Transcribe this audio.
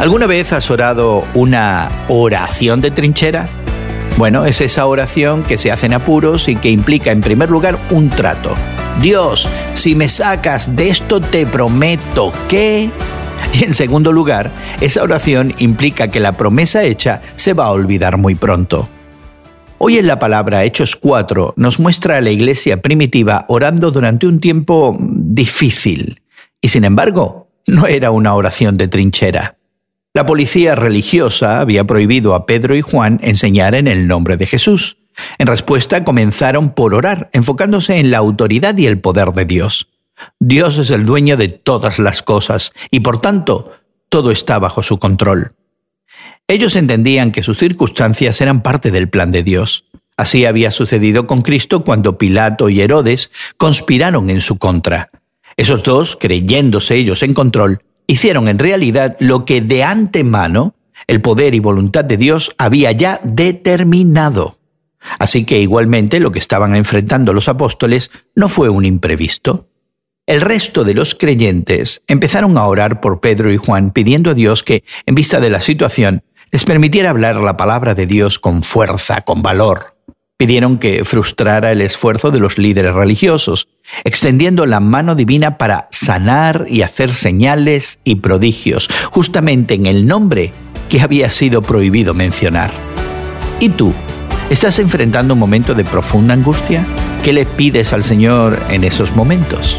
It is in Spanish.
¿Alguna vez has orado una oración de trinchera? Bueno, es esa oración que se hace en apuros y que implica en primer lugar un trato. Dios, si me sacas de esto te prometo que... Y en segundo lugar, esa oración implica que la promesa hecha se va a olvidar muy pronto. Hoy en la palabra Hechos 4 nos muestra a la iglesia primitiva orando durante un tiempo difícil. Y sin embargo, no era una oración de trinchera. La policía religiosa había prohibido a Pedro y Juan enseñar en el nombre de Jesús. En respuesta comenzaron por orar, enfocándose en la autoridad y el poder de Dios. Dios es el dueño de todas las cosas y por tanto todo está bajo su control. Ellos entendían que sus circunstancias eran parte del plan de Dios. Así había sucedido con Cristo cuando Pilato y Herodes conspiraron en su contra. Esos dos, creyéndose ellos en control, hicieron en realidad lo que de antemano el poder y voluntad de Dios había ya determinado. Así que igualmente lo que estaban enfrentando los apóstoles no fue un imprevisto. El resto de los creyentes empezaron a orar por Pedro y Juan pidiendo a Dios que, en vista de la situación, les permitiera hablar la palabra de Dios con fuerza, con valor. Pidieron que frustrara el esfuerzo de los líderes religiosos, extendiendo la mano divina para sanar y hacer señales y prodigios, justamente en el nombre que había sido prohibido mencionar. ¿Y tú? ¿Estás enfrentando un momento de profunda angustia? ¿Qué le pides al Señor en esos momentos?